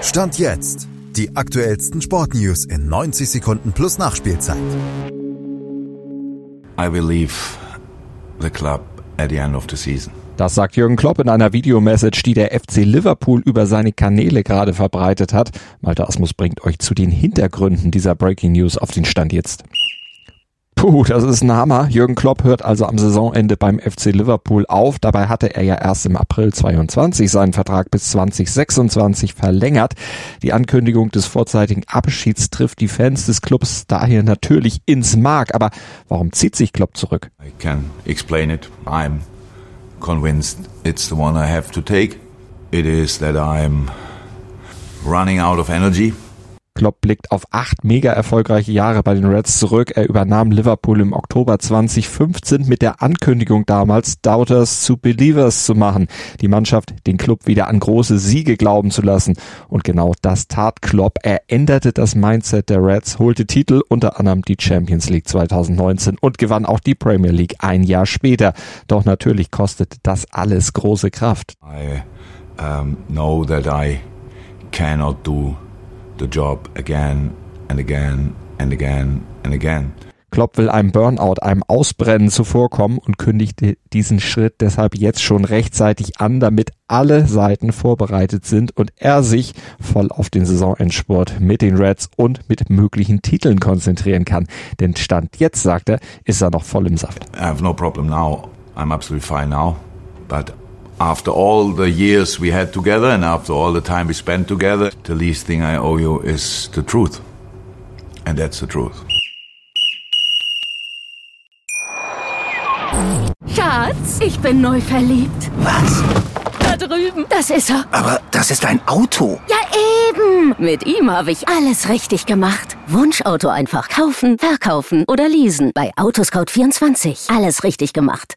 Stand jetzt. Die aktuellsten Sportnews in 90 Sekunden plus Nachspielzeit. I will leave the club at the end of the season. Das sagt Jürgen Klopp in einer Videomessage, die der FC Liverpool über seine Kanäle gerade verbreitet hat. Malte Asmus bringt euch zu den Hintergründen dieser Breaking News auf den Stand jetzt. Puh, das ist ein Hammer. Jürgen Klopp hört also am Saisonende beim FC Liverpool auf. Dabei hatte er ja erst im April 22 seinen Vertrag bis 2026 verlängert. Die Ankündigung des vorzeitigen Abschieds trifft die Fans des Clubs daher natürlich ins Mark. Aber warum zieht sich Klopp zurück? I can explain it. I'm convinced it's the one I have to take. It is that I'm running out of energy. Klopp blickt auf acht mega erfolgreiche Jahre bei den Reds zurück. Er übernahm Liverpool im Oktober 2015 mit der Ankündigung damals, Doubters zu Believers zu machen. Die Mannschaft, den Club wieder an große Siege glauben zu lassen. Und genau das tat Klopp. Er änderte das Mindset der Reds, holte Titel, unter anderem die Champions League 2019 und gewann auch die Premier League ein Jahr später. Doch natürlich kostet das alles große Kraft. I um, know that I cannot do the job again and again and again and again. Klopp will einem Burnout, einem Ausbrennen zuvorkommen und kündigte diesen Schritt deshalb jetzt schon rechtzeitig an, damit alle Seiten vorbereitet sind und er sich voll auf den Saisonendsport mit den Reds und mit möglichen Titeln konzentrieren kann. Denn Stand jetzt, sagt er, ist er noch voll im Saft. I have no problem now. I'm absolutely fine now. But after all the years we had together and after all the time we spent together, the least thing I owe you is the truth. And that's the truth. Schatz, ich bin neu verliebt. Was? Da drüben. Das ist er. Aber das ist ein Auto. Ja, eben. Mit ihm habe ich alles richtig gemacht. Wunschauto einfach kaufen, verkaufen oder leasen. Bei Autoscout24. Alles richtig gemacht.